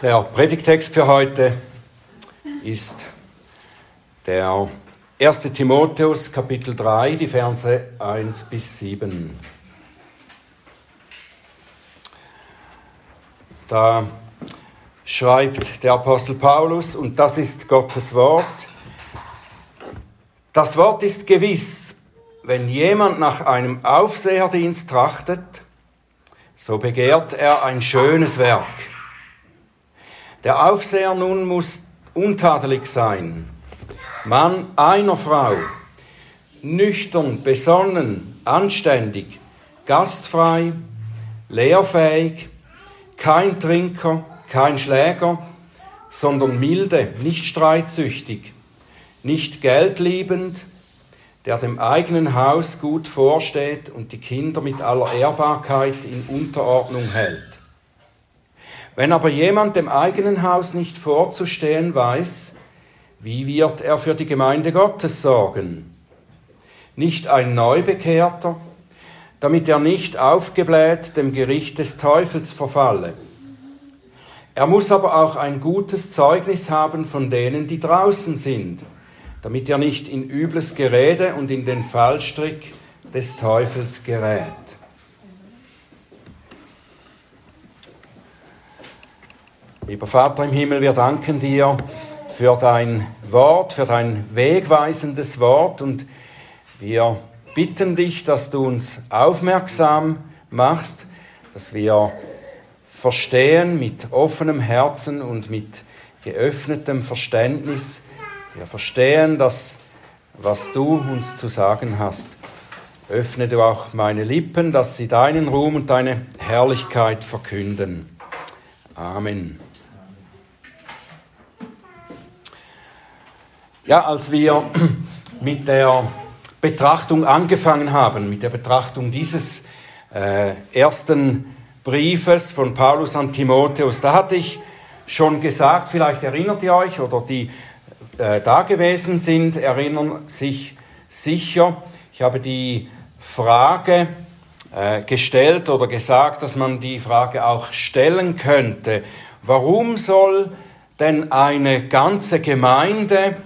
Der Predigtext für heute ist der 1. Timotheus Kapitel 3, die Verse 1 bis 7. Da schreibt der Apostel Paulus, und das ist Gottes Wort, das Wort ist gewiss, wenn jemand nach einem Aufseherdienst trachtet, so begehrt er ein schönes Werk der Aufseher nun muss untadelig sein, Mann einer Frau, nüchtern, besonnen, anständig, gastfrei, lehrfähig, kein Trinker, kein Schläger, sondern milde, nicht streitsüchtig, nicht geldliebend, der dem eigenen Haus gut vorsteht und die Kinder mit aller Ehrbarkeit in Unterordnung hält. Wenn aber jemand dem eigenen Haus nicht vorzustehen weiß, wie wird er für die Gemeinde Gottes sorgen? Nicht ein Neubekehrter, damit er nicht aufgebläht dem Gericht des Teufels verfalle. Er muss aber auch ein gutes Zeugnis haben von denen, die draußen sind, damit er nicht in übles Gerede und in den Fallstrick des Teufels gerät. Lieber Vater im Himmel, wir danken dir für dein Wort, für dein wegweisendes Wort und wir bitten dich, dass du uns aufmerksam machst, dass wir verstehen mit offenem Herzen und mit geöffnetem Verständnis. Wir verstehen das, was du uns zu sagen hast. Öffne du auch meine Lippen, dass sie deinen Ruhm und deine Herrlichkeit verkünden. Amen. Ja, als wir mit der Betrachtung angefangen haben, mit der Betrachtung dieses äh, ersten Briefes von Paulus an Timotheus, da hatte ich schon gesagt, vielleicht erinnert ihr euch oder die äh, da gewesen sind, erinnern sich sicher. Ich habe die Frage äh, gestellt oder gesagt, dass man die Frage auch stellen könnte. Warum soll denn eine ganze Gemeinde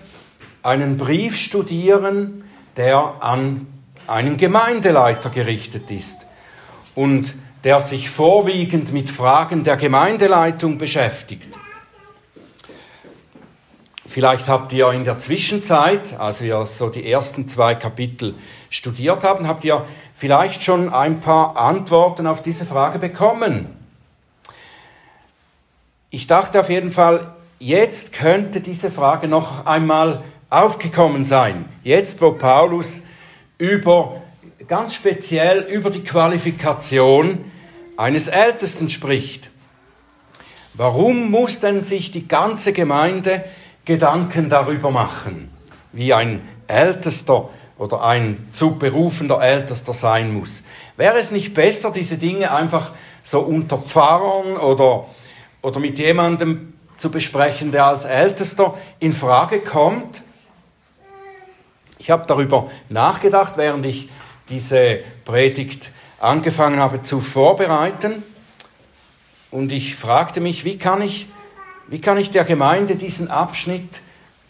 einen Brief studieren, der an einen Gemeindeleiter gerichtet ist und der sich vorwiegend mit Fragen der Gemeindeleitung beschäftigt. Vielleicht habt ihr in der Zwischenzeit, als wir so die ersten zwei Kapitel studiert haben, habt ihr vielleicht schon ein paar Antworten auf diese Frage bekommen. Ich dachte auf jeden Fall, jetzt könnte diese Frage noch einmal aufgekommen sein. Jetzt, wo Paulus über, ganz speziell über die Qualifikation eines Ältesten spricht. Warum muss denn sich die ganze Gemeinde Gedanken darüber machen, wie ein Ältester oder ein zu berufender Ältester sein muss? Wäre es nicht besser, diese Dinge einfach so unter Pfarrern oder, oder mit jemandem zu besprechen, der als Ältester in Frage kommt? Ich habe darüber nachgedacht, während ich diese Predigt angefangen habe zu vorbereiten. Und ich fragte mich, wie kann ich, wie kann ich der Gemeinde diesen Abschnitt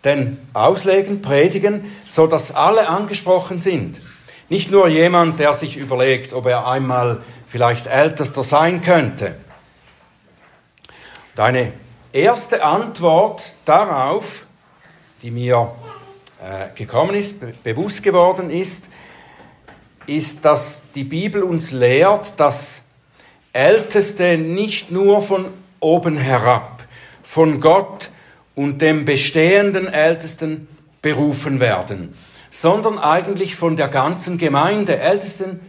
denn auslegen, predigen, so dass alle angesprochen sind. Nicht nur jemand, der sich überlegt, ob er einmal vielleicht Ältester sein könnte. Und eine erste Antwort darauf, die mir gekommen ist, bewusst geworden ist, ist, dass die Bibel uns lehrt, dass Älteste nicht nur von oben herab, von Gott und dem bestehenden Ältesten berufen werden, sondern eigentlich von der ganzen Gemeinde. Ältesten,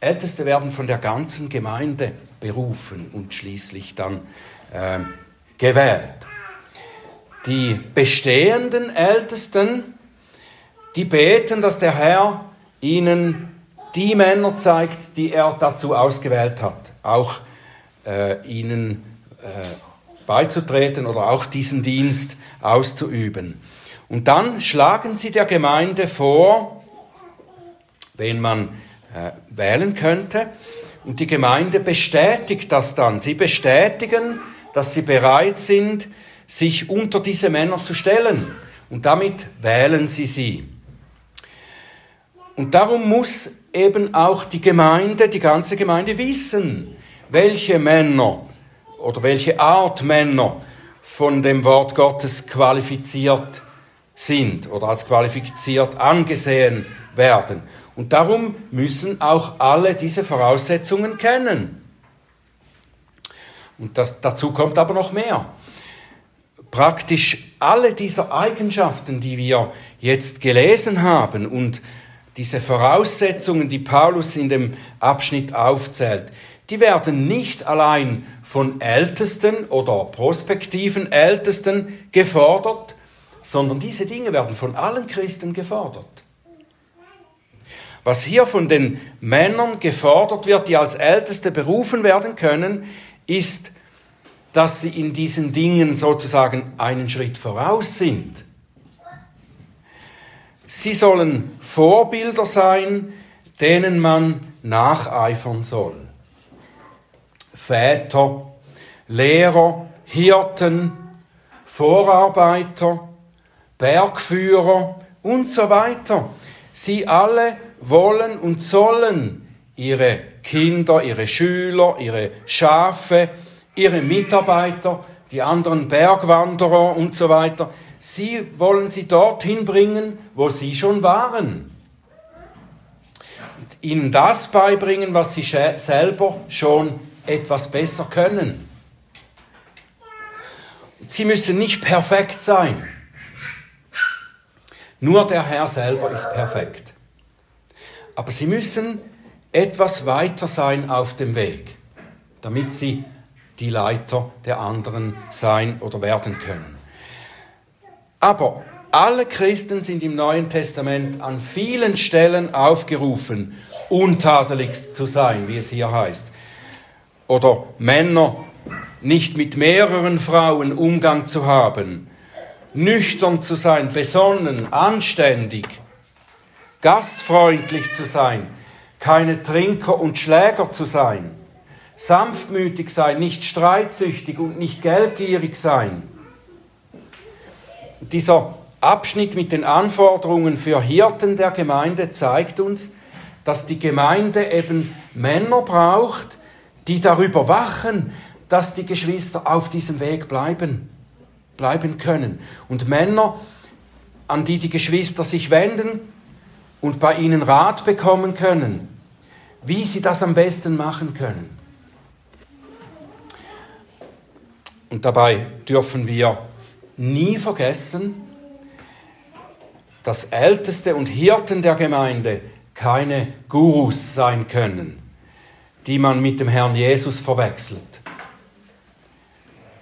Älteste werden von der ganzen Gemeinde berufen und schließlich dann äh, gewählt. Die bestehenden Ältesten die beten, dass der Herr ihnen die Männer zeigt, die er dazu ausgewählt hat, auch äh, ihnen äh, beizutreten oder auch diesen Dienst auszuüben. Und dann schlagen sie der Gemeinde vor, wen man äh, wählen könnte, und die Gemeinde bestätigt das dann. Sie bestätigen dass sie bereit sind, sich unter diese Männer zu stellen. Und damit wählen sie sie. Und darum muss eben auch die Gemeinde, die ganze Gemeinde wissen, welche Männer oder welche Art Männer von dem Wort Gottes qualifiziert sind oder als qualifiziert angesehen werden. Und darum müssen auch alle diese Voraussetzungen kennen. Und das, dazu kommt aber noch mehr. Praktisch alle dieser Eigenschaften, die wir jetzt gelesen haben und diese Voraussetzungen, die Paulus in dem Abschnitt aufzählt, die werden nicht allein von Ältesten oder prospektiven Ältesten gefordert, sondern diese Dinge werden von allen Christen gefordert. Was hier von den Männern gefordert wird, die als Älteste berufen werden können, ist, dass sie in diesen Dingen sozusagen einen Schritt voraus sind. Sie sollen Vorbilder sein, denen man nacheifern soll. Väter, Lehrer, Hirten, Vorarbeiter, Bergführer und so weiter. Sie alle wollen und sollen ihre Kinder, ihre Schüler, ihre Schafe, ihre Mitarbeiter, die anderen Bergwanderer und so weiter, sie wollen sie dorthin bringen, wo sie schon waren. Und ihnen das beibringen, was sie selber schon etwas besser können. Sie müssen nicht perfekt sein. Nur der Herr selber ist perfekt. Aber sie müssen etwas weiter sein auf dem Weg, damit sie die Leiter der anderen sein oder werden können. Aber alle Christen sind im Neuen Testament an vielen Stellen aufgerufen, untadelig zu sein, wie es hier heißt. Oder Männer nicht mit mehreren Frauen Umgang zu haben, nüchtern zu sein, besonnen, anständig, gastfreundlich zu sein, keine Trinker und Schläger zu sein, sanftmütig sein, nicht streitsüchtig und nicht geldgierig sein. Dieser Abschnitt mit den Anforderungen für Hirten der Gemeinde zeigt uns, dass die Gemeinde eben Männer braucht, die darüber wachen, dass die Geschwister auf diesem Weg bleiben, bleiben können. Und Männer, an die die Geschwister sich wenden und bei ihnen Rat bekommen können, wie sie das am besten machen können. Und dabei dürfen wir nie vergessen, dass Älteste und Hirten der Gemeinde keine Gurus sein können, die man mit dem Herrn Jesus verwechselt.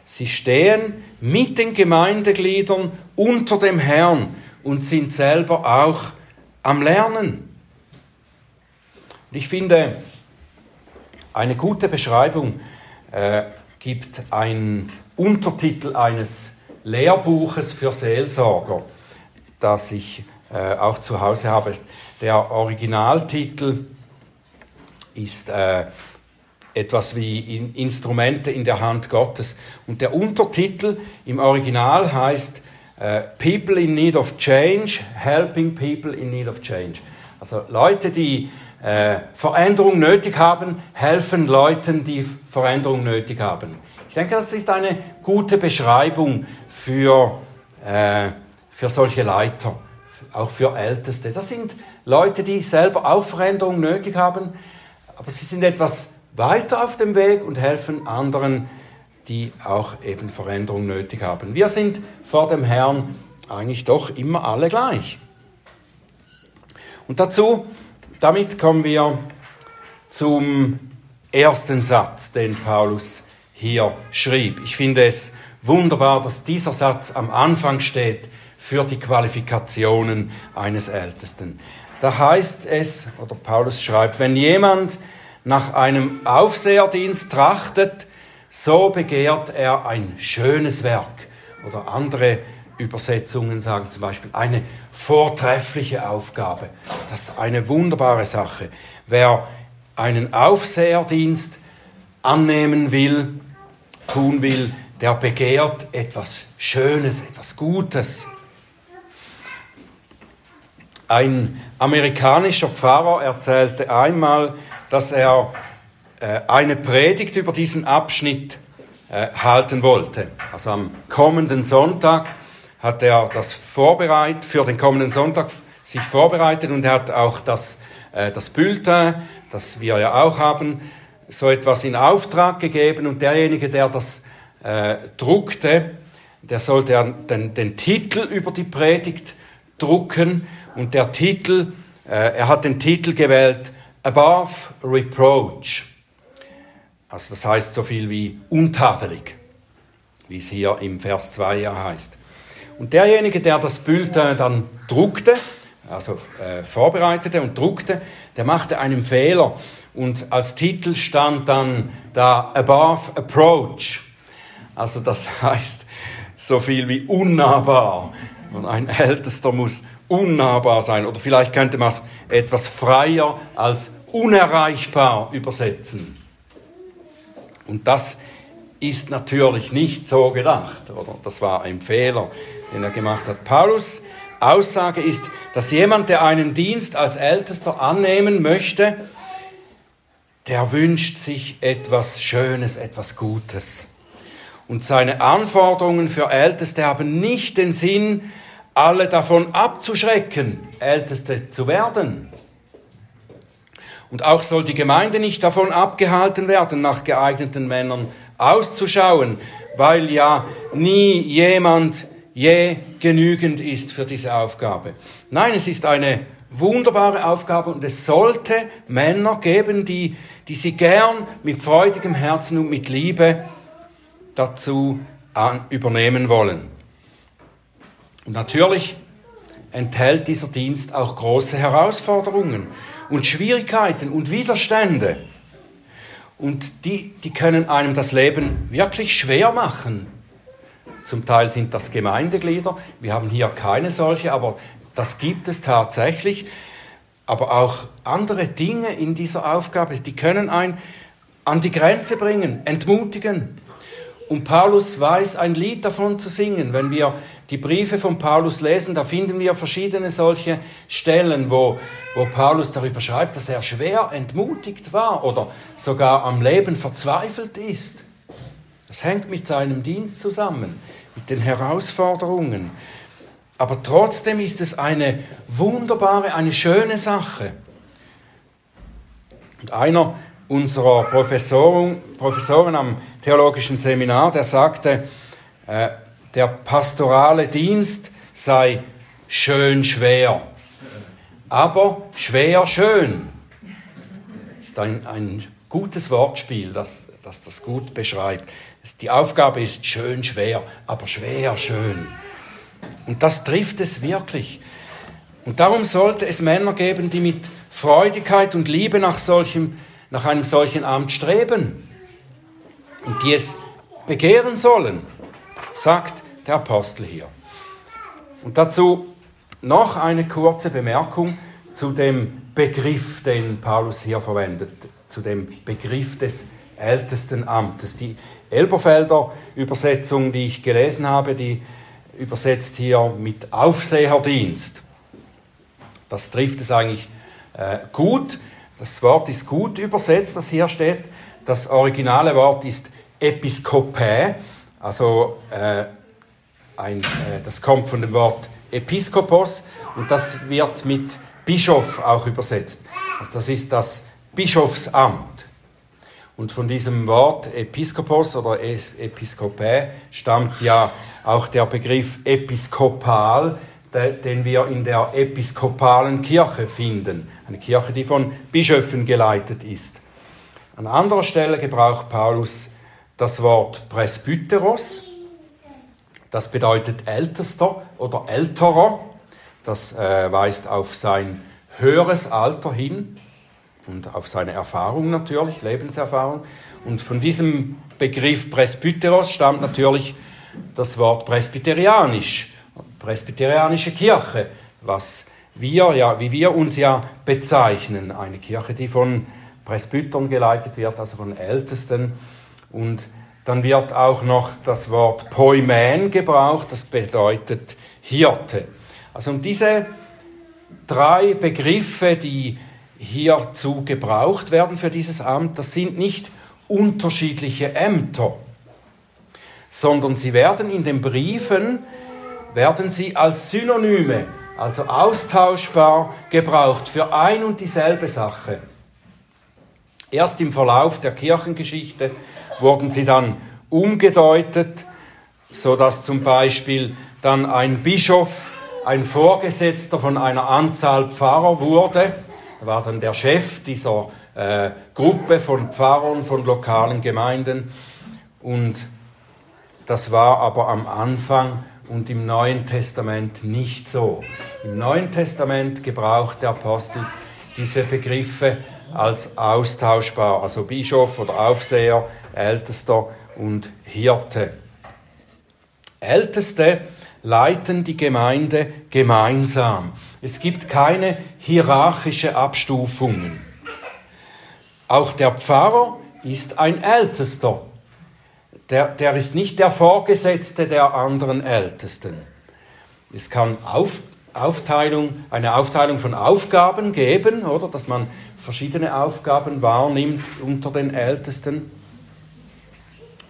Sie stehen mit den Gemeindegliedern unter dem Herrn und sind selber auch am Lernen. Ich finde, eine gute Beschreibung äh, gibt ein Untertitel eines Lehrbuches für Seelsorger, das ich äh, auch zu Hause habe. Der Originaltitel ist äh, etwas wie in Instrumente in der Hand Gottes. Und der Untertitel im Original heißt äh, People in Need of Change, Helping People in Need of Change. Also Leute, die äh, Veränderung nötig haben, helfen Leuten, die Veränderung nötig haben. Ich denke, das ist eine gute Beschreibung für, äh, für solche Leiter, auch für Älteste. Das sind Leute, die selber auch Veränderung nötig haben, aber sie sind etwas weiter auf dem Weg und helfen anderen, die auch eben Veränderung nötig haben. Wir sind vor dem Herrn eigentlich doch immer alle gleich. Und dazu damit kommen wir zum ersten Satz, den Paulus hier schrieb. Ich finde es wunderbar, dass dieser Satz am Anfang steht für die Qualifikationen eines Ältesten. Da heißt es, oder Paulus schreibt, wenn jemand nach einem Aufseherdienst trachtet, so begehrt er ein schönes Werk. Oder andere Übersetzungen sagen zum Beispiel eine vortreffliche Aufgabe. Das ist eine wunderbare Sache. Wer einen Aufseherdienst annehmen will, tun will, der begehrt etwas Schönes, etwas Gutes. Ein amerikanischer Pfarrer erzählte einmal, dass er eine Predigt über diesen Abschnitt äh, halten wollte. Also am kommenden Sonntag hat er das vorbereitet, für den kommenden Sonntag sich vorbereitet und er hat auch das, äh, das Bulletin, das wir ja auch haben, so etwas in Auftrag gegeben und derjenige, der das äh, druckte, der sollte den, den Titel über die Predigt drucken und der Titel, äh, er hat den Titel gewählt Above Reproach. Also das heißt so viel wie untadelig, wie es hier im Vers 2 ja heißt. Und derjenige, der das Bulletin dann druckte, also äh, vorbereitete und druckte, der machte einen Fehler. Und als Titel stand dann da Above Approach. Also das heißt so viel wie unnahbar. Und ein Ältester muss unnahbar sein. Oder vielleicht könnte man es etwas freier als unerreichbar übersetzen. Und das ist natürlich nicht so gedacht, oder? Das war ein Fehler, den er gemacht hat. Paulus Aussage ist, dass jemand, der einen Dienst als Ältester annehmen möchte, der wünscht sich etwas Schönes, etwas Gutes. Und seine Anforderungen für Älteste haben nicht den Sinn, alle davon abzuschrecken, Älteste zu werden. Und auch soll die Gemeinde nicht davon abgehalten werden, nach geeigneten Männern auszuschauen, weil ja nie jemand je genügend ist für diese Aufgabe. Nein, es ist eine wunderbare Aufgabe und es sollte Männer geben, die, die sie gern mit freudigem Herzen und mit Liebe dazu an, übernehmen wollen. Und natürlich enthält dieser Dienst auch große Herausforderungen und Schwierigkeiten und Widerstände. Und die, die können einem das Leben wirklich schwer machen. Zum Teil sind das Gemeindeglieder. Wir haben hier keine solche, aber das gibt es tatsächlich. Aber auch andere Dinge in dieser Aufgabe, die können einen an die Grenze bringen, entmutigen. Und Paulus weiß ein Lied davon zu singen. Wenn wir die Briefe von Paulus lesen, da finden wir verschiedene solche Stellen, wo, wo Paulus darüber schreibt, dass er schwer entmutigt war oder sogar am Leben verzweifelt ist. Das hängt mit seinem Dienst zusammen, mit den Herausforderungen. Aber trotzdem ist es eine wunderbare, eine schöne Sache. Und einer unserer Professoren, Professoren am theologischen Seminar, der sagte, äh, der pastorale Dienst sei schön schwer, aber schwer schön. Ist ein, ein gutes Wortspiel, das, das das gut beschreibt. Die Aufgabe ist schön schwer, aber schwer schön. Und das trifft es wirklich. Und darum sollte es Männer geben, die mit Freudigkeit und Liebe nach solchem nach einem solchen Amt streben und die es begehren sollen, sagt der Apostel hier. Und dazu noch eine kurze Bemerkung zu dem Begriff, den Paulus hier verwendet, zu dem Begriff des ältesten Amtes. Die Elberfelder Übersetzung, die ich gelesen habe, die übersetzt hier mit Aufseherdienst. Das trifft es eigentlich äh, gut. Das Wort ist gut übersetzt, das hier steht. Das originale Wort ist Episkopäe, also äh, ein, äh, das kommt von dem Wort Episkopos und das wird mit Bischof auch übersetzt. Also das ist das Bischofsamt. Und von diesem Wort Episkopos oder Episkopäe stammt ja auch der Begriff Episkopal, den wir in der episkopalen Kirche finden. Eine Kirche, die von Bischöfen geleitet ist. An anderer Stelle gebraucht Paulus das Wort Presbyteros. Das bedeutet Ältester oder Älterer. Das äh, weist auf sein höheres Alter hin und auf seine Erfahrung natürlich, Lebenserfahrung. Und von diesem Begriff Presbyteros stammt natürlich das Wort presbyterianisch presbyterianische Kirche, was wir ja, wie wir uns ja bezeichnen, eine Kirche, die von Presbytern geleitet wird, also von Ältesten. Und dann wird auch noch das Wort Poimen gebraucht, das bedeutet Hirte. Also um diese drei Begriffe, die hierzu gebraucht werden für dieses Amt, das sind nicht unterschiedliche Ämter, sondern sie werden in den Briefen, werden sie als Synonyme, also austauschbar gebraucht für ein und dieselbe Sache. Erst im Verlauf der Kirchengeschichte wurden sie dann umgedeutet, so dass zum Beispiel dann ein Bischof ein Vorgesetzter von einer Anzahl Pfarrer wurde. Er war dann der Chef dieser äh, Gruppe von Pfarrern von lokalen Gemeinden. Und das war aber am Anfang und im Neuen Testament nicht so. Im Neuen Testament gebraucht der Apostel diese Begriffe als austauschbar, also Bischof oder Aufseher, Ältester und Hirte. Älteste leiten die Gemeinde gemeinsam. Es gibt keine hierarchische Abstufungen. Auch der Pfarrer ist ein Ältester. Der, der ist nicht der Vorgesetzte der anderen Ältesten. Es kann auf, Aufteilung, eine Aufteilung von Aufgaben geben, oder dass man verschiedene Aufgaben wahrnimmt unter den Ältesten.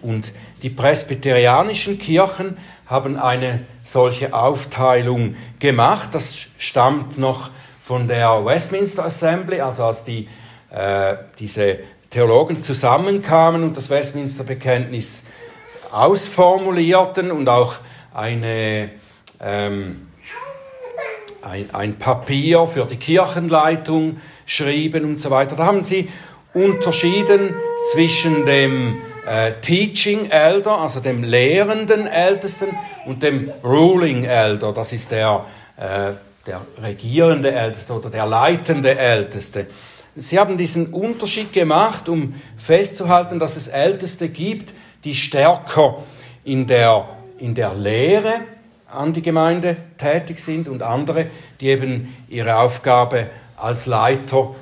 Und die presbyterianischen Kirchen haben eine solche Aufteilung gemacht. Das stammt noch von der Westminster Assembly, also als die, äh, diese Theologen zusammenkamen und das Westminster Bekenntnis ausformulierten und auch eine, ähm, ein, ein Papier für die Kirchenleitung schrieben und so weiter. Da haben sie unterschieden zwischen dem äh, Teaching Elder, also dem lehrenden Ältesten, und dem Ruling Elder, das ist der, äh, der regierende Älteste oder der leitende Älteste. Sie haben diesen Unterschied gemacht, um festzuhalten, dass es Älteste gibt, die stärker in der, in der Lehre an die Gemeinde tätig sind und andere, die eben ihre Aufgabe als Leiter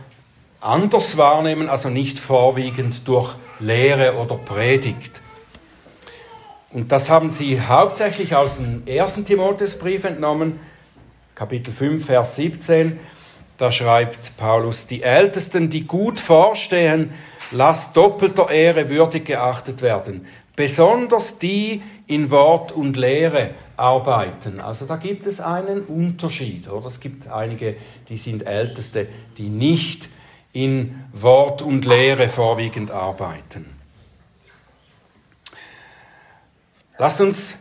anders wahrnehmen, also nicht vorwiegend durch Lehre oder Predigt. Und das haben sie hauptsächlich aus dem ersten Timotheusbrief entnommen, Kapitel 5, Vers 17. Da schreibt Paulus, die Ältesten, die gut vorstehen, lasst doppelter Ehre würdig geachtet werden, besonders die in Wort und Lehre arbeiten. Also da gibt es einen Unterschied. Oder? Es gibt einige, die sind Älteste, die nicht in Wort und Lehre vorwiegend arbeiten. Lasst uns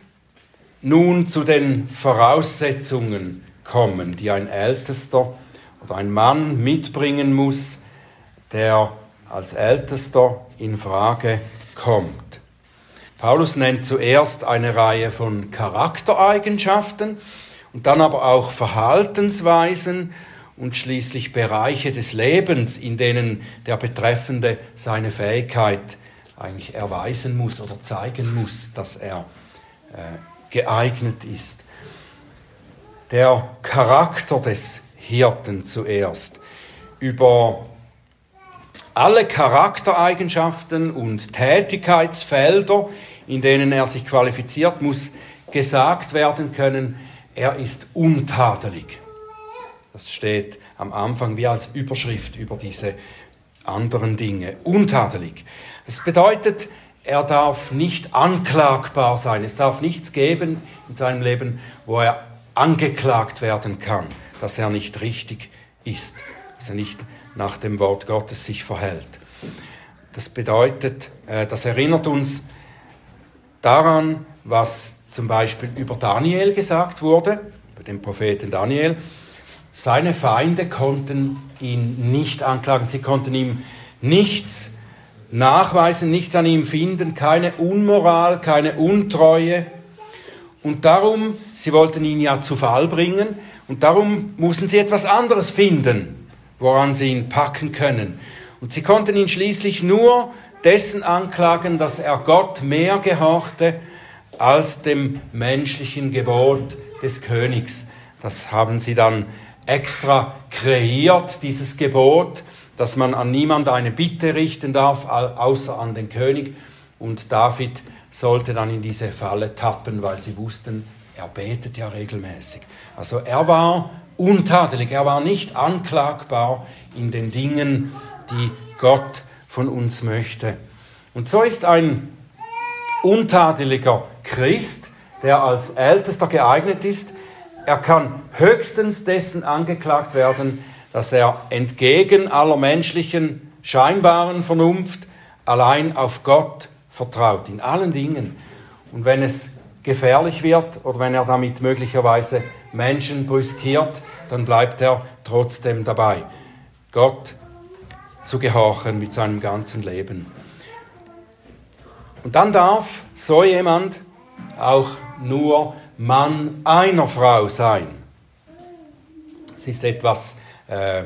nun zu den Voraussetzungen kommen, die ein Ältester oder ein Mann mitbringen muss, der als Ältester in Frage kommt. Paulus nennt zuerst eine Reihe von Charaktereigenschaften und dann aber auch Verhaltensweisen und schließlich Bereiche des Lebens, in denen der Betreffende seine Fähigkeit eigentlich erweisen muss oder zeigen muss, dass er äh, geeignet ist. Der Charakter des Hirten zuerst. Über alle Charaktereigenschaften und Tätigkeitsfelder, in denen er sich qualifiziert, muss gesagt werden können, er ist untadelig. Das steht am Anfang wie als Überschrift über diese anderen Dinge. Untadelig. Das bedeutet, er darf nicht anklagbar sein. Es darf nichts geben in seinem Leben, wo er angeklagt werden kann, dass er nicht richtig ist, dass er nicht nach dem Wort Gottes sich verhält. Das bedeutet, äh, das erinnert uns daran, was zum Beispiel über Daniel gesagt wurde, über den Propheten Daniel. Seine Feinde konnten ihn nicht anklagen, sie konnten ihm nichts nachweisen, nichts an ihm finden, keine Unmoral, keine Untreue. Und darum, sie wollten ihn ja zu Fall bringen, und darum mussten sie etwas anderes finden, woran sie ihn packen können. Und sie konnten ihn schließlich nur dessen anklagen, dass er Gott mehr gehorchte als dem menschlichen Gebot des Königs. Das haben sie dann extra kreiert, dieses Gebot, dass man an niemand eine Bitte richten darf, außer an den König. Und David sollte dann in diese Falle tappen, weil sie wussten, er betet ja regelmäßig. Also er war untadelig, er war nicht anklagbar in den Dingen, die Gott von uns möchte. Und so ist ein untadeliger Christ, der als Ältester geeignet ist, er kann höchstens dessen angeklagt werden, dass er entgegen aller menschlichen scheinbaren Vernunft allein auf Gott vertraut, in allen Dingen. Und wenn es gefährlich wird oder wenn er damit möglicherweise Menschen brüskiert, dann bleibt er trotzdem dabei, Gott zu gehorchen mit seinem ganzen Leben. Und dann darf so jemand auch nur Mann einer Frau sein. Es ist etwas äh,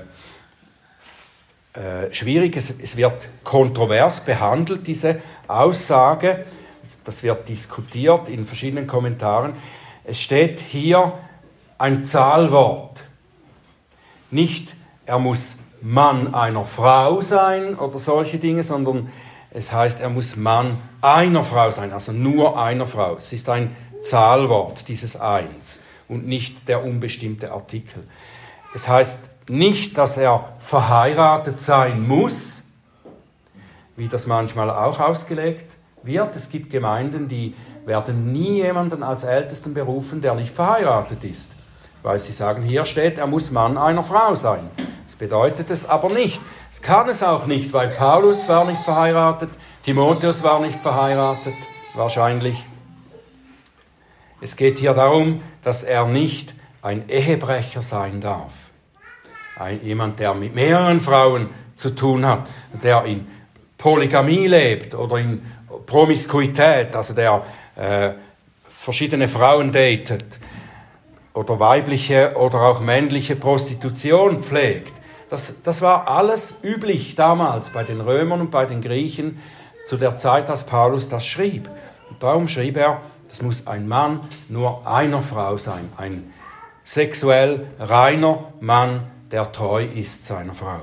äh, schwierig, es, es wird kontrovers behandelt, diese Aussage. Das wird diskutiert in verschiedenen Kommentaren. Es steht hier ein Zahlwort. Nicht, er muss Mann einer Frau sein oder solche Dinge, sondern es heißt, er muss Mann einer Frau sein, also nur einer Frau. Es ist ein Zahlwort, dieses Eins, und nicht der unbestimmte Artikel. Es heißt nicht, dass er verheiratet sein muss, wie das manchmal auch ausgelegt wird. Es gibt Gemeinden, die werden nie jemanden als Ältesten berufen, der nicht verheiratet ist. Weil sie sagen, hier steht, er muss Mann einer Frau sein. Das bedeutet es aber nicht. Es kann es auch nicht, weil Paulus war nicht verheiratet, Timotheus war nicht verheiratet, wahrscheinlich. Es geht hier darum, dass er nicht ein Ehebrecher sein darf. Ein, jemand, der mit mehreren Frauen zu tun hat, der in Polygamie lebt oder in Promiskuität, also der äh, verschiedene Frauen datet oder weibliche oder auch männliche Prostitution pflegt. Das, das war alles üblich damals bei den Römern und bei den Griechen zu der Zeit, als Paulus das schrieb. Und darum schrieb er, das muss ein Mann nur einer Frau sein, ein sexuell reiner Mann, der treu ist seiner Frau.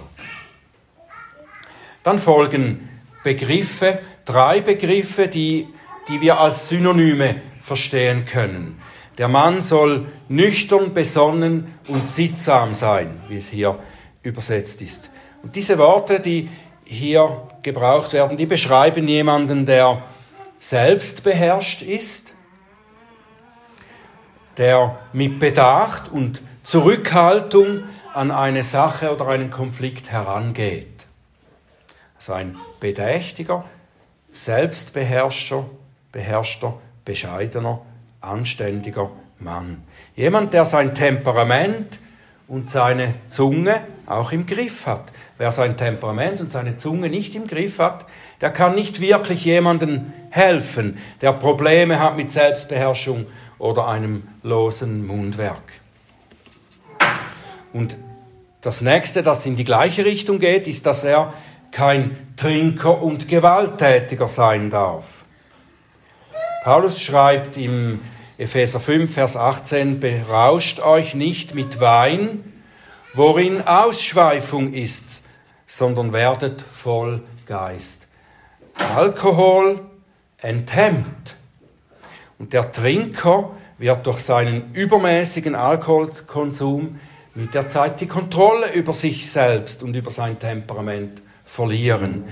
Dann folgen Begriffe, drei Begriffe, die, die wir als Synonyme verstehen können. Der Mann soll nüchtern, besonnen und sittsam sein, wie es hier übersetzt ist. Und diese Worte, die hier gebraucht werden, die beschreiben jemanden, der selbst beherrscht ist, der mit Bedacht und Zurückhaltung an eine Sache oder einen Konflikt herangeht. Also ein bedächtiger, selbstbeherrschter, beherrschter, bescheidener, anständiger Mann. Jemand, der sein Temperament und seine Zunge auch im Griff hat. Wer sein Temperament und seine Zunge nicht im Griff hat, der kann nicht wirklich jemandem helfen, der Probleme hat mit Selbstbeherrschung oder einem losen Mundwerk. Und das nächste, das in die gleiche Richtung geht, ist, dass er kein Trinker und Gewalttätiger sein darf. Paulus schreibt im Epheser 5, Vers 18, berauscht euch nicht mit Wein, worin Ausschweifung ist, sondern werdet voll Geist. Alkohol enthemmt. Und der Trinker wird durch seinen übermäßigen Alkoholkonsum mit der Zeit die Kontrolle über sich selbst und über sein Temperament verlieren.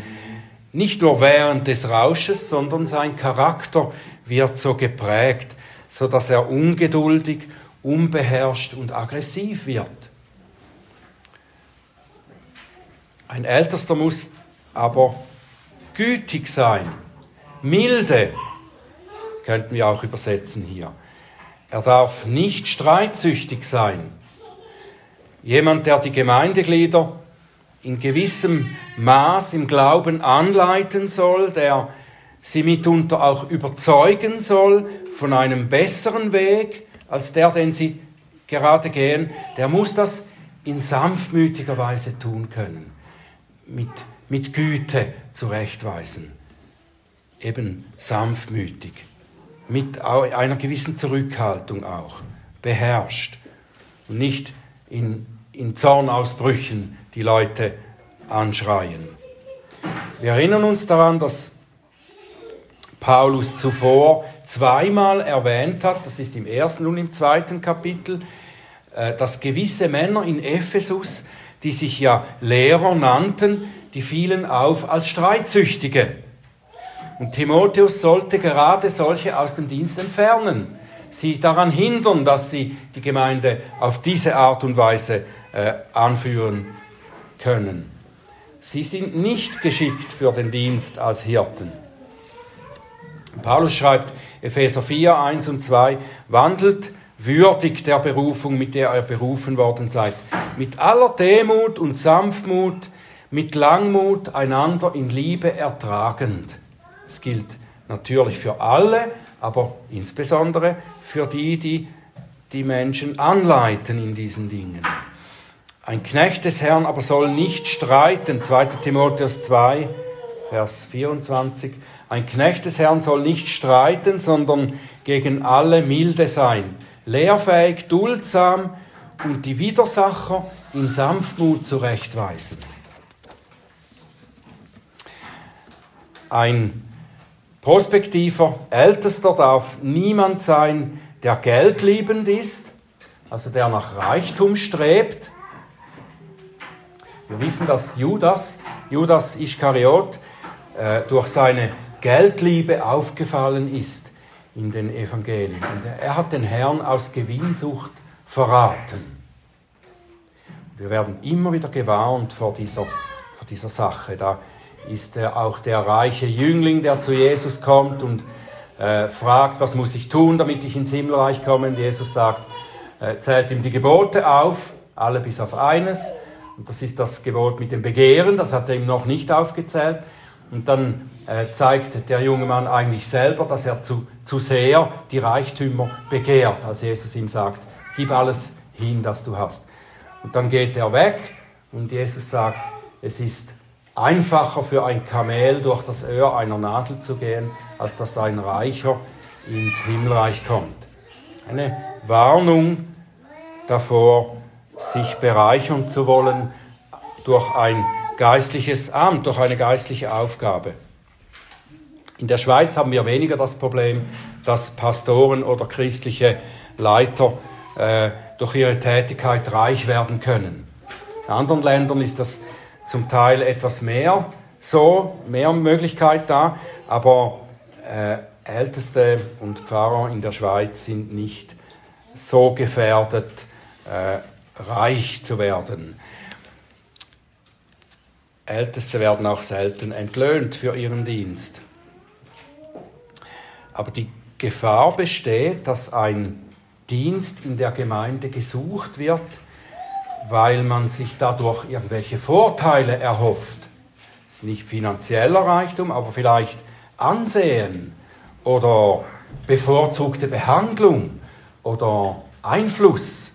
Nicht nur während des Rausches, sondern sein Charakter wird so geprägt, so dass er ungeduldig, unbeherrscht und aggressiv wird. Ein Ältester muss aber gütig sein, milde, könnten wir auch übersetzen hier. Er darf nicht streitsüchtig sein. Jemand, der die Gemeindeglieder in gewissem Maß im Glauben anleiten soll, der sie mitunter auch überzeugen soll von einem besseren Weg als der, den sie gerade gehen, der muss das in sanftmütiger Weise tun können, mit, mit Güte zurechtweisen, eben sanftmütig, mit einer gewissen Zurückhaltung auch, beherrscht. Und nicht in, in Zornausbrüchen die Leute anschreien. Wir erinnern uns daran, dass Paulus zuvor zweimal erwähnt hat, das ist im ersten und im zweiten Kapitel, äh, dass gewisse Männer in Ephesus, die sich ja Lehrer nannten, die fielen auf als Streitsüchtige. Und Timotheus sollte gerade solche aus dem Dienst entfernen, sie daran hindern, dass sie die Gemeinde auf diese Art und Weise äh, anführen können. Sie sind nicht geschickt für den Dienst als Hirten. Paulus schreibt Epheser 4, 1 und 2, wandelt würdig der Berufung, mit der ihr berufen worden seid, mit aller Demut und Sanftmut, mit Langmut einander in Liebe ertragend. Das gilt natürlich für alle, aber insbesondere für die, die die Menschen anleiten in diesen Dingen. Ein Knecht des Herrn aber soll nicht streiten, 2 Timotheus 2, Vers 24. Ein Knecht des Herrn soll nicht streiten, sondern gegen alle milde sein, lehrfähig, duldsam und die Widersacher in Sanftmut zurechtweisen. Ein prospektiver Ältester darf niemand sein, der geldliebend ist, also der nach Reichtum strebt, wir wissen, dass Judas, Judas Ischkariot, äh, durch seine Geldliebe aufgefallen ist in den Evangelien. Und er hat den Herrn aus Gewinnsucht verraten. Wir werden immer wieder gewarnt vor dieser, vor dieser Sache. Da ist er auch der reiche Jüngling, der zu Jesus kommt und äh, fragt, was muss ich tun, damit ich ins Himmelreich komme. Und Jesus sagt, äh, zählt ihm die Gebote auf, alle bis auf eines. Und das ist das Gebot mit dem Begehren, das hat er ihm noch nicht aufgezählt. Und dann äh, zeigt der junge Mann eigentlich selber, dass er zu, zu sehr die Reichtümer begehrt, als Jesus ihm sagt, gib alles hin, das du hast. Und dann geht er weg und Jesus sagt, es ist einfacher für ein Kamel durch das Öhr einer Nadel zu gehen, als dass ein Reicher ins Himmelreich kommt. Eine Warnung davor, sich bereichern zu wollen durch ein geistliches Amt, durch eine geistliche Aufgabe. In der Schweiz haben wir weniger das Problem, dass Pastoren oder christliche Leiter äh, durch ihre Tätigkeit reich werden können. In anderen Ländern ist das zum Teil etwas mehr so, mehr Möglichkeit da, aber äh, Älteste und Pfarrer in der Schweiz sind nicht so gefährdet, äh, reich zu werden. Älteste werden auch selten entlöhnt für ihren Dienst. Aber die Gefahr besteht, dass ein Dienst in der Gemeinde gesucht wird, weil man sich dadurch irgendwelche Vorteile erhofft. Das ist nicht finanzieller Reichtum, aber vielleicht Ansehen oder bevorzugte Behandlung oder Einfluss.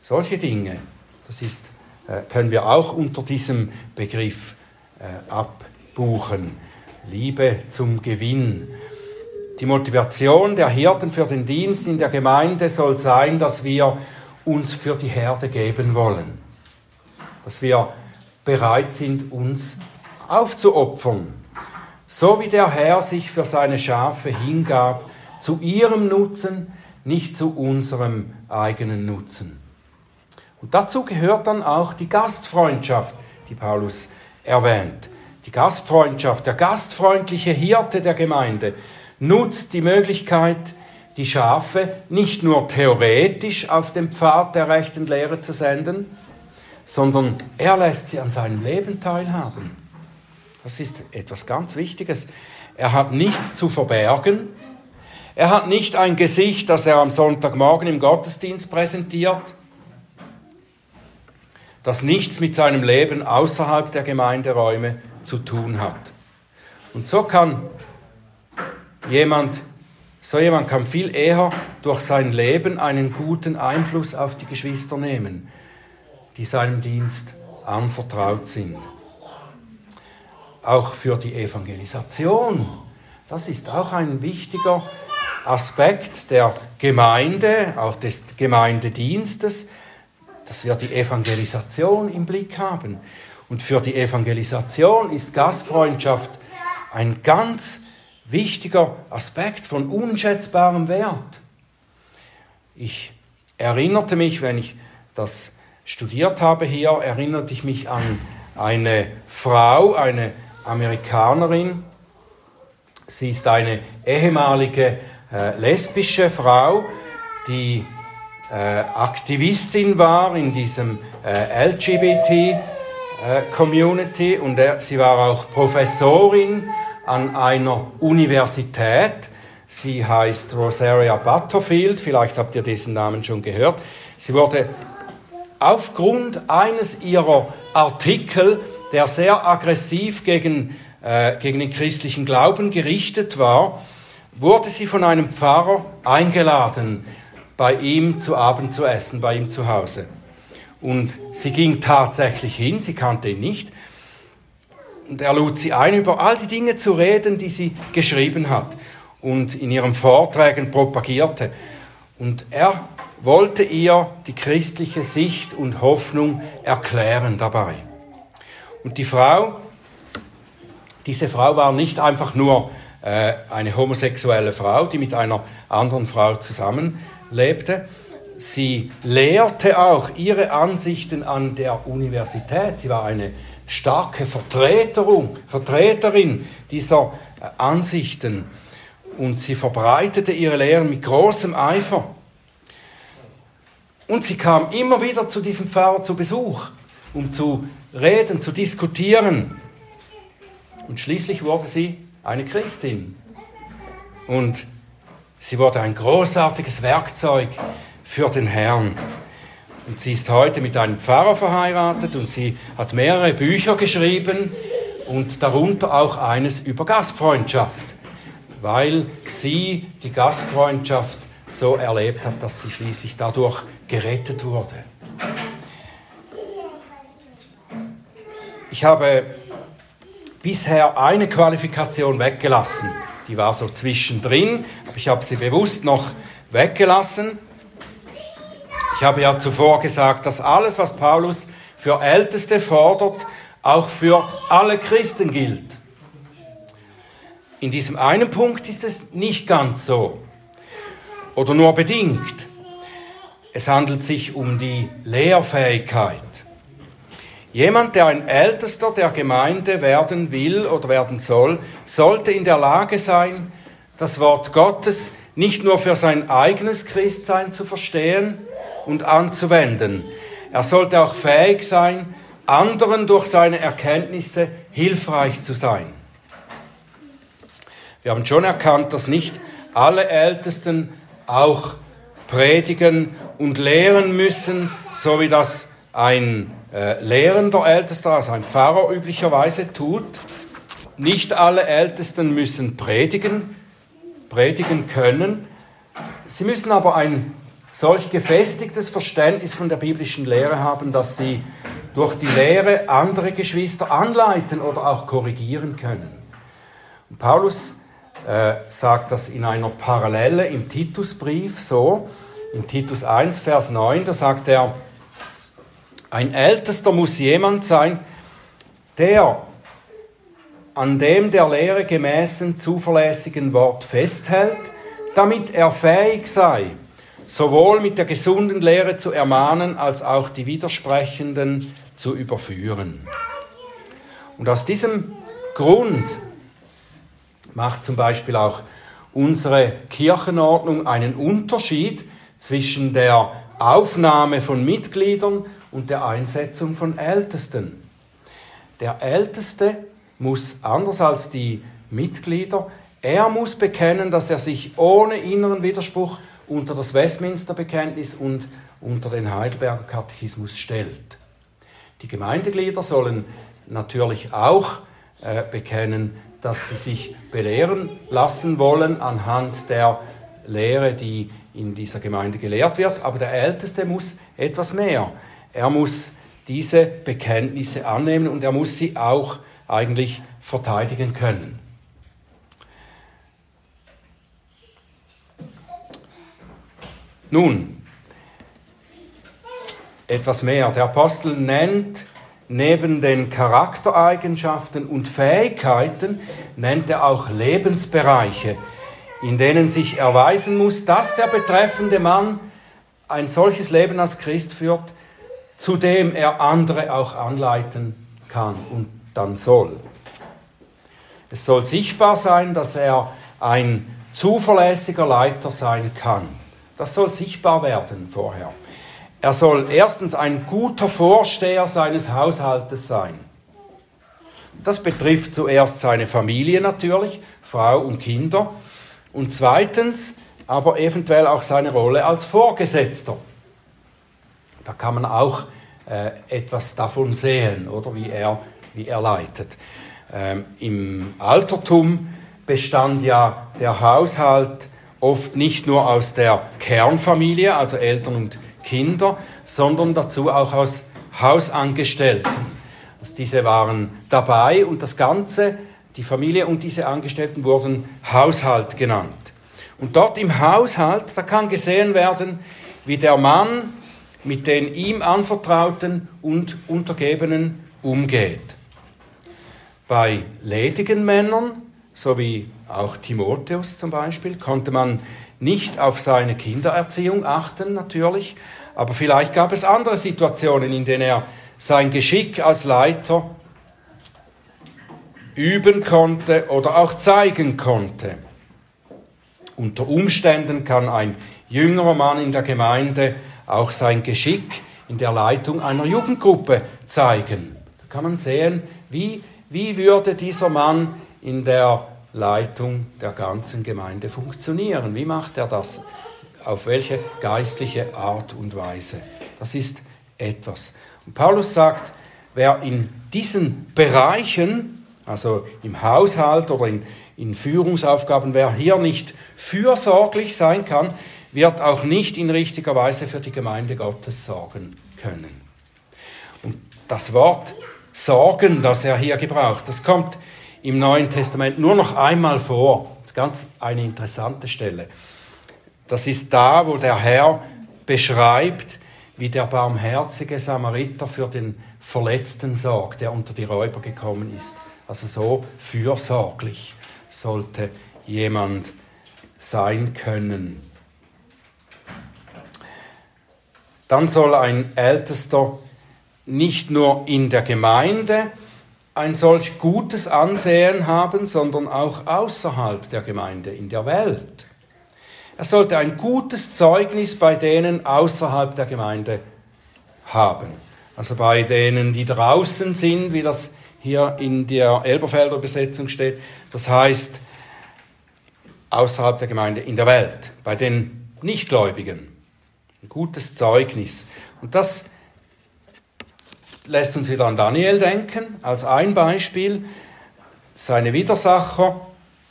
Solche Dinge, das ist, können wir auch unter diesem Begriff äh, abbuchen. Liebe zum Gewinn. Die Motivation der Hirten für den Dienst in der Gemeinde soll sein, dass wir uns für die Herde geben wollen. Dass wir bereit sind, uns aufzuopfern. So wie der Herr sich für seine Schafe hingab, zu ihrem Nutzen, nicht zu unserem eigenen Nutzen. Und dazu gehört dann auch die Gastfreundschaft, die Paulus erwähnt. Die Gastfreundschaft, der gastfreundliche Hirte der Gemeinde nutzt die Möglichkeit, die Schafe nicht nur theoretisch auf den Pfad der rechten Lehre zu senden, sondern er lässt sie an seinem Leben teilhaben. Das ist etwas ganz Wichtiges. Er hat nichts zu verbergen. Er hat nicht ein Gesicht, das er am Sonntagmorgen im Gottesdienst präsentiert das nichts mit seinem Leben außerhalb der Gemeinderäume zu tun hat. Und so kann jemand, so jemand kann viel eher durch sein Leben einen guten Einfluss auf die Geschwister nehmen, die seinem Dienst anvertraut sind. Auch für die Evangelisation. Das ist auch ein wichtiger Aspekt der Gemeinde, auch des Gemeindedienstes, dass wir die Evangelisation im Blick haben. Und für die Evangelisation ist Gastfreundschaft ein ganz wichtiger Aspekt von unschätzbarem Wert. Ich erinnerte mich, wenn ich das studiert habe hier, erinnerte ich mich an eine Frau, eine Amerikanerin. Sie ist eine ehemalige äh, lesbische Frau, die Aktivistin war in diesem äh, LGBT-Community äh, und sie war auch Professorin an einer Universität. Sie heißt Rosaria Butterfield, vielleicht habt ihr diesen Namen schon gehört. Sie wurde aufgrund eines ihrer Artikel, der sehr aggressiv gegen, äh, gegen den christlichen Glauben gerichtet war, wurde sie von einem Pfarrer eingeladen, bei ihm zu Abend zu essen, bei ihm zu Hause. Und sie ging tatsächlich hin, sie kannte ihn nicht. Und er lud sie ein, über all die Dinge zu reden, die sie geschrieben hat und in ihren Vorträgen propagierte. Und er wollte ihr die christliche Sicht und Hoffnung erklären dabei. Und die Frau, diese Frau war nicht einfach nur äh, eine homosexuelle Frau, die mit einer anderen Frau zusammenlebte. Sie lehrte auch ihre Ansichten an der Universität. Sie war eine starke Vertreterin, Vertreterin dieser äh, Ansichten und sie verbreitete ihre Lehren mit großem Eifer. Und sie kam immer wieder zu diesem Pfarrer zu Besuch, um zu reden, zu diskutieren. Und schließlich wurde sie eine Christin. Und sie wurde ein großartiges Werkzeug für den Herrn. Und sie ist heute mit einem Pfarrer verheiratet und sie hat mehrere Bücher geschrieben und darunter auch eines über Gastfreundschaft, weil sie die Gastfreundschaft so erlebt hat, dass sie schließlich dadurch gerettet wurde. Ich habe bisher eine Qualifikation weggelassen. Die war so zwischendrin, aber ich habe sie bewusst noch weggelassen. Ich habe ja zuvor gesagt, dass alles, was Paulus für Älteste fordert, auch für alle Christen gilt. In diesem einen Punkt ist es nicht ganz so oder nur bedingt. Es handelt sich um die Lehrfähigkeit. Jemand, der ein Ältester der Gemeinde werden will oder werden soll, sollte in der Lage sein, das Wort Gottes nicht nur für sein eigenes Christsein zu verstehen und anzuwenden. Er sollte auch fähig sein, anderen durch seine Erkenntnisse hilfreich zu sein. Wir haben schon erkannt, dass nicht alle Ältesten auch predigen und lehren müssen, so wie das ein äh, lehrender Ältester, also ein Pfarrer üblicherweise tut. Nicht alle Ältesten müssen predigen, predigen können. Sie müssen aber ein solch gefestigtes Verständnis von der biblischen Lehre haben, dass sie durch die Lehre andere Geschwister anleiten oder auch korrigieren können. Und Paulus äh, sagt das in einer Parallele im Titusbrief so, in Titus 1, Vers 9, da sagt er, ein Ältester muss jemand sein, der an dem der Lehre gemäßen zuverlässigen Wort festhält, damit er fähig sei, sowohl mit der gesunden Lehre zu ermahnen, als auch die widersprechenden zu überführen. Und aus diesem Grund macht zum Beispiel auch unsere Kirchenordnung einen Unterschied zwischen der Aufnahme von Mitgliedern und der Einsetzung von Ältesten. Der Älteste muss, anders als die Mitglieder, er muss bekennen, dass er sich ohne inneren Widerspruch unter das Westminster-Bekenntnis und unter den Heidelberger Katechismus stellt. Die Gemeindeglieder sollen natürlich auch äh, bekennen, dass sie sich belehren lassen wollen anhand der Lehre, die in dieser Gemeinde gelehrt wird. Aber der Älteste muss etwas mehr. Er muss diese Bekenntnisse annehmen und er muss sie auch eigentlich verteidigen können. Nun, etwas mehr. Der Apostel nennt neben den Charaktereigenschaften und Fähigkeiten nennt er auch Lebensbereiche, in denen sich erweisen muss, dass der betreffende Mann ein solches Leben als Christ führt, zu dem er andere auch anleiten kann und dann soll. Es soll sichtbar sein, dass er ein zuverlässiger Leiter sein kann. Das soll sichtbar werden vorher. Er soll erstens ein guter Vorsteher seines Haushaltes sein. Das betrifft zuerst seine Familie natürlich, Frau und Kinder. Und zweitens aber eventuell auch seine Rolle als Vorgesetzter. Da kann man auch äh, etwas davon sehen, oder wie er, wie er leitet. Ähm, Im Altertum bestand ja der Haushalt oft nicht nur aus der Kernfamilie, also Eltern und Kinder, sondern dazu auch aus Hausangestellten. Also diese waren dabei und das Ganze, die Familie und diese Angestellten wurden Haushalt genannt. Und dort im Haushalt, da kann gesehen werden, wie der Mann mit den ihm anvertrauten und Untergebenen umgeht. Bei ledigen Männern, so wie auch Timotheus zum Beispiel, konnte man nicht auf seine Kindererziehung achten, natürlich, aber vielleicht gab es andere Situationen, in denen er sein Geschick als Leiter üben konnte oder auch zeigen konnte. Unter Umständen kann ein jüngerer Mann in der Gemeinde auch sein Geschick in der Leitung einer Jugendgruppe zeigen. Da kann man sehen, wie, wie würde dieser Mann in der Leitung der ganzen Gemeinde funktionieren. Wie macht er das? Auf welche geistliche Art und Weise? Das ist etwas. Und Paulus sagt, wer in diesen Bereichen, also im Haushalt oder in, in Führungsaufgaben, wer hier nicht fürsorglich sein kann, wird auch nicht in richtiger Weise für die Gemeinde Gottes sorgen können. Und das Wort Sorgen, das er hier gebraucht, das kommt im Neuen Testament nur noch einmal vor. Das ist ganz eine interessante Stelle. Das ist da, wo der Herr beschreibt, wie der barmherzige Samariter für den Verletzten sorgt, der unter die Räuber gekommen ist. Also so fürsorglich sollte jemand sein können. Dann soll ein Ältester nicht nur in der Gemeinde ein solch gutes Ansehen haben, sondern auch außerhalb der Gemeinde, in der Welt. Er sollte ein gutes Zeugnis bei denen außerhalb der Gemeinde haben. Also bei denen, die draußen sind, wie das hier in der Elberfelder Besetzung steht. Das heißt, außerhalb der Gemeinde, in der Welt, bei den Nichtgläubigen. Ein gutes Zeugnis. Und das lässt uns wieder an Daniel denken, als ein Beispiel. Seine Widersacher,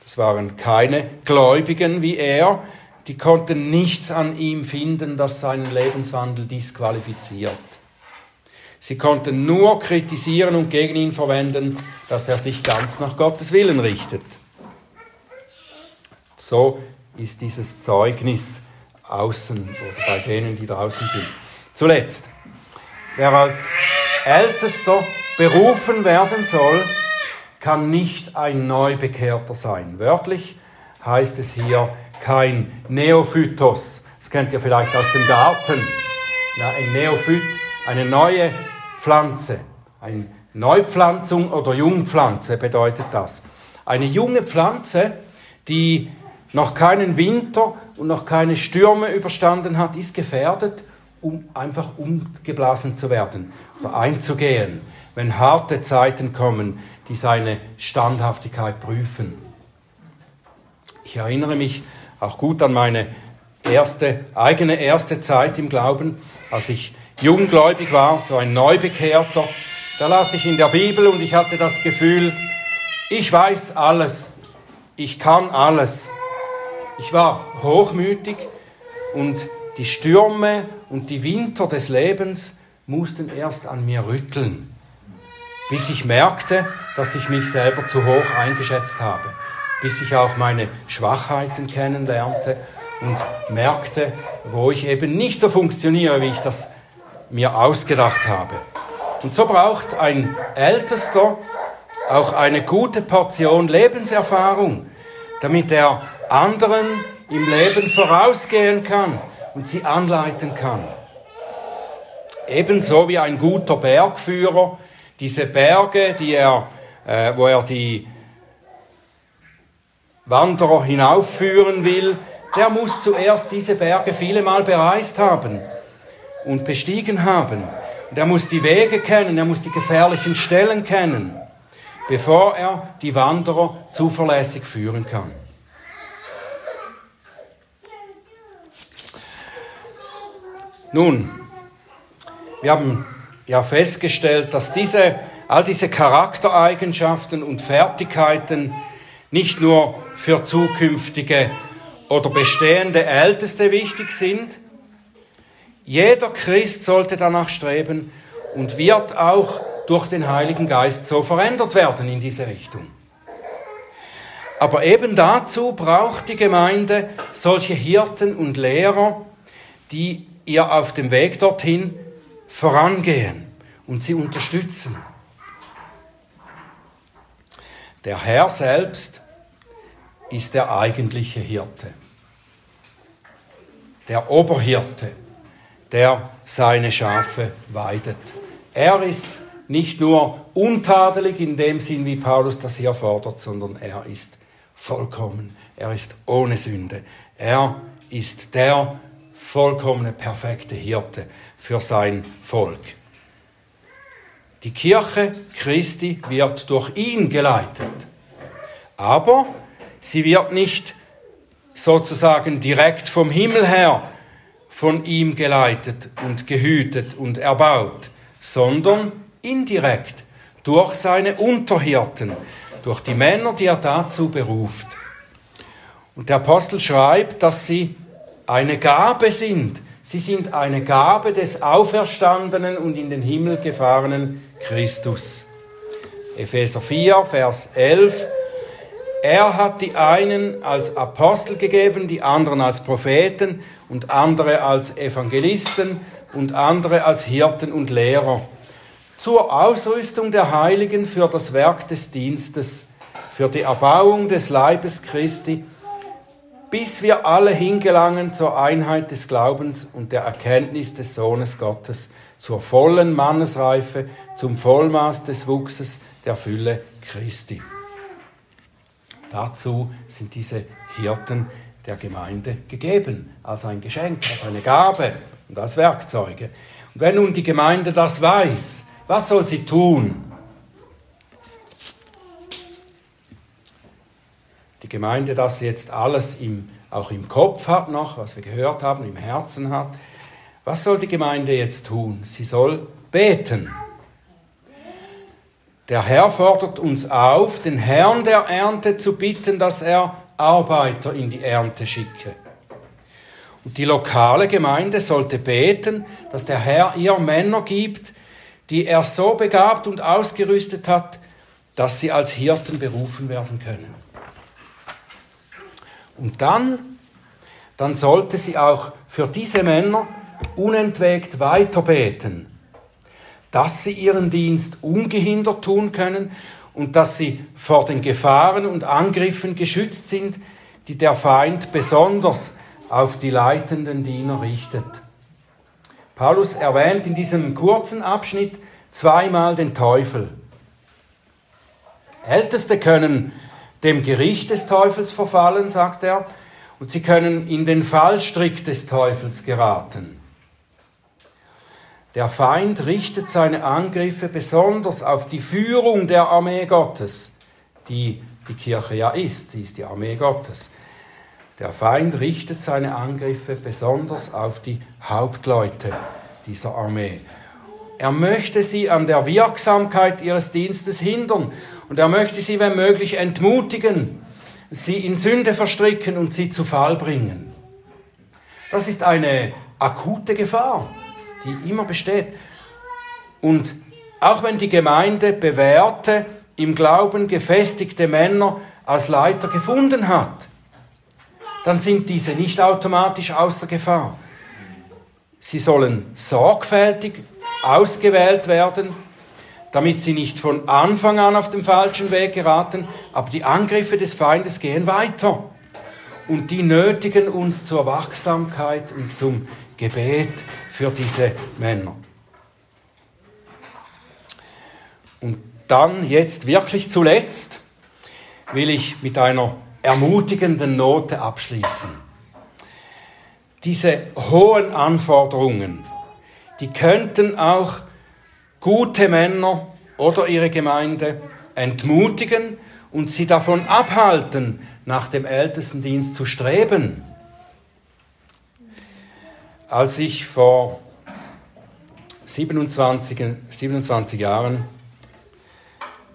das waren keine Gläubigen wie er, die konnten nichts an ihm finden, das seinen Lebenswandel disqualifiziert. Sie konnten nur kritisieren und gegen ihn verwenden, dass er sich ganz nach Gottes Willen richtet. So ist dieses Zeugnis außen oder bei denen, die draußen sind. Zuletzt, wer als Ältester berufen werden soll, kann nicht ein Neubekehrter sein. Wörtlich heißt es hier kein Neophytos. Das kennt ihr vielleicht aus dem Garten. Ja, ein Neophyt, eine neue Pflanze. Eine Neupflanzung oder Jungpflanze bedeutet das. Eine junge Pflanze, die noch keinen Winter und noch keine Stürme überstanden hat, ist gefährdet, um einfach umgeblasen zu werden oder einzugehen, wenn harte Zeiten kommen, die seine Standhaftigkeit prüfen. Ich erinnere mich auch gut an meine erste, eigene erste Zeit im Glauben, als ich junggläubig war, so ein Neubekehrter. Da las ich in der Bibel und ich hatte das Gefühl, ich weiß alles, ich kann alles. Ich war hochmütig und die Stürme und die Winter des Lebens mussten erst an mir rütteln, bis ich merkte, dass ich mich selber zu hoch eingeschätzt habe bis ich auch meine Schwachheiten kennenlernte und merkte, wo ich eben nicht so funktioniere, wie ich das mir ausgedacht habe. Und so braucht ein Ältester auch eine gute Portion Lebenserfahrung, damit er anderen im Leben vorausgehen kann und sie anleiten kann. Ebenso wie ein guter Bergführer diese Berge, die er, äh, wo er die Wanderer hinaufführen will, der muss zuerst diese Berge viele Mal bereist haben und bestiegen haben. Und er muss die Wege kennen, er muss die gefährlichen Stellen kennen, bevor er die Wanderer zuverlässig führen kann. Nun, wir haben ja festgestellt, dass diese, all diese Charaktereigenschaften und Fertigkeiten nicht nur für zukünftige oder bestehende Älteste wichtig sind. Jeder Christ sollte danach streben und wird auch durch den Heiligen Geist so verändert werden in diese Richtung. Aber eben dazu braucht die Gemeinde solche Hirten und Lehrer, die ihr auf dem Weg dorthin vorangehen und sie unterstützen. Der Herr selbst ist der eigentliche Hirte, der Oberhirte, der seine Schafe weidet. Er ist nicht nur untadelig in dem Sinn, wie Paulus das hier fordert, sondern er ist vollkommen. Er ist ohne Sünde. Er ist der vollkommene, perfekte Hirte für sein Volk. Die Kirche Christi wird durch ihn geleitet. Aber sie wird nicht sozusagen direkt vom Himmel her von ihm geleitet und gehütet und erbaut, sondern indirekt durch seine Unterhirten, durch die Männer, die er dazu beruft. Und der Apostel schreibt, dass sie eine Gabe sind. Sie sind eine Gabe des auferstandenen und in den Himmel gefahrenen Christus. Epheser 4, Vers 11. Er hat die einen als Apostel gegeben, die anderen als Propheten und andere als Evangelisten und andere als Hirten und Lehrer. Zur Ausrüstung der Heiligen für das Werk des Dienstes, für die Erbauung des Leibes Christi, bis wir alle hingelangen zur Einheit des Glaubens und der Erkenntnis des Sohnes Gottes, zur vollen Mannesreife, zum Vollmaß des Wuchses der Fülle Christi. Dazu sind diese Hirten der Gemeinde gegeben, als ein Geschenk, als eine Gabe und als Werkzeuge. Und wenn nun die Gemeinde das weiß, was soll sie tun? Die Gemeinde das jetzt alles im, auch im Kopf hat noch, was wir gehört haben, im Herzen hat. Was soll die Gemeinde jetzt tun? Sie soll beten. Der Herr fordert uns auf, den Herrn der Ernte zu bitten, dass er Arbeiter in die Ernte schicke. Und die lokale Gemeinde sollte beten, dass der Herr ihr Männer gibt, die er so begabt und ausgerüstet hat, dass sie als Hirten berufen werden können. Und dann, dann sollte sie auch für diese Männer unentwegt weiter beten, dass sie ihren Dienst ungehindert tun können und dass sie vor den Gefahren und Angriffen geschützt sind, die der Feind besonders auf die leitenden Diener richtet. Paulus erwähnt in diesem kurzen Abschnitt zweimal den Teufel. Älteste können dem Gericht des Teufels verfallen, sagt er, und sie können in den Fallstrick des Teufels geraten. Der Feind richtet seine Angriffe besonders auf die Führung der Armee Gottes, die die Kirche ja ist, sie ist die Armee Gottes. Der Feind richtet seine Angriffe besonders auf die Hauptleute dieser Armee. Er möchte sie an der Wirksamkeit ihres Dienstes hindern und er möchte sie, wenn möglich, entmutigen, sie in Sünde verstricken und sie zu Fall bringen. Das ist eine akute Gefahr, die immer besteht. Und auch wenn die Gemeinde bewährte, im Glauben gefestigte Männer als Leiter gefunden hat, dann sind diese nicht automatisch außer Gefahr. Sie sollen sorgfältig ausgewählt werden damit sie nicht von Anfang an auf den falschen Weg geraten, aber die Angriffe des Feindes gehen weiter. Und die nötigen uns zur Wachsamkeit und zum Gebet für diese Männer. Und dann jetzt wirklich zuletzt will ich mit einer ermutigenden Note abschließen. Diese hohen Anforderungen, die könnten auch gute Männer oder ihre Gemeinde entmutigen und sie davon abhalten, nach dem Ältestendienst zu streben. Als ich vor 27, 27 Jahren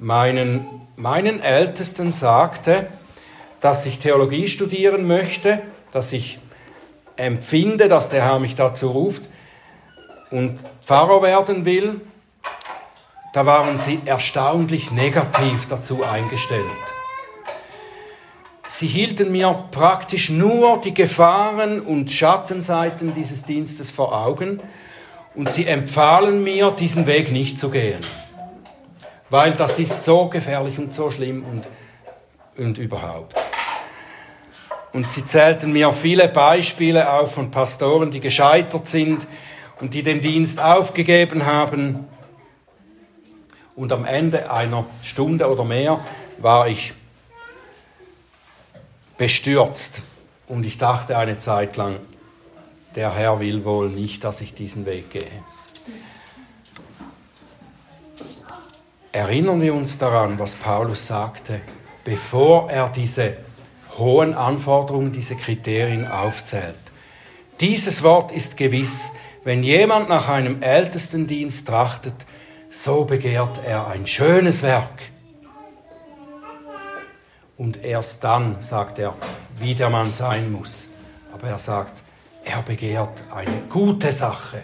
meinen, meinen Ältesten sagte, dass ich Theologie studieren möchte, dass ich empfinde, dass der Herr mich dazu ruft und Pfarrer werden will, da waren sie erstaunlich negativ dazu eingestellt. Sie hielten mir praktisch nur die Gefahren und Schattenseiten dieses Dienstes vor Augen und sie empfahlen mir, diesen Weg nicht zu gehen weil das ist so gefährlich und so schlimm und, und überhaupt. Und sie zählten mir viele Beispiele auf von Pastoren, die gescheitert sind und die den Dienst aufgegeben haben. Und am Ende einer Stunde oder mehr war ich bestürzt. Und ich dachte eine Zeit lang, der Herr will wohl nicht, dass ich diesen Weg gehe. erinnern wir uns daran, was Paulus sagte, bevor er diese hohen Anforderungen, diese Kriterien aufzählt. Dieses Wort ist gewiss, wenn jemand nach einem Ältestendienst trachtet, so begehrt er ein schönes Werk. Und erst dann sagt er, wie der Mann sein muss. Aber er sagt, er begehrt eine gute Sache.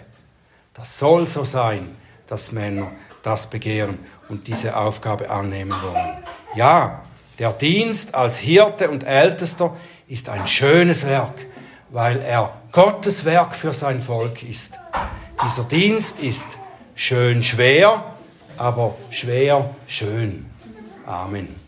Das soll so sein, dass Männer das begehren und diese Aufgabe annehmen wollen. Ja, der Dienst als Hirte und Ältester ist ein schönes Werk, weil er Gottes Werk für sein Volk ist. Dieser Dienst ist schön schwer, aber schwer schön. Amen.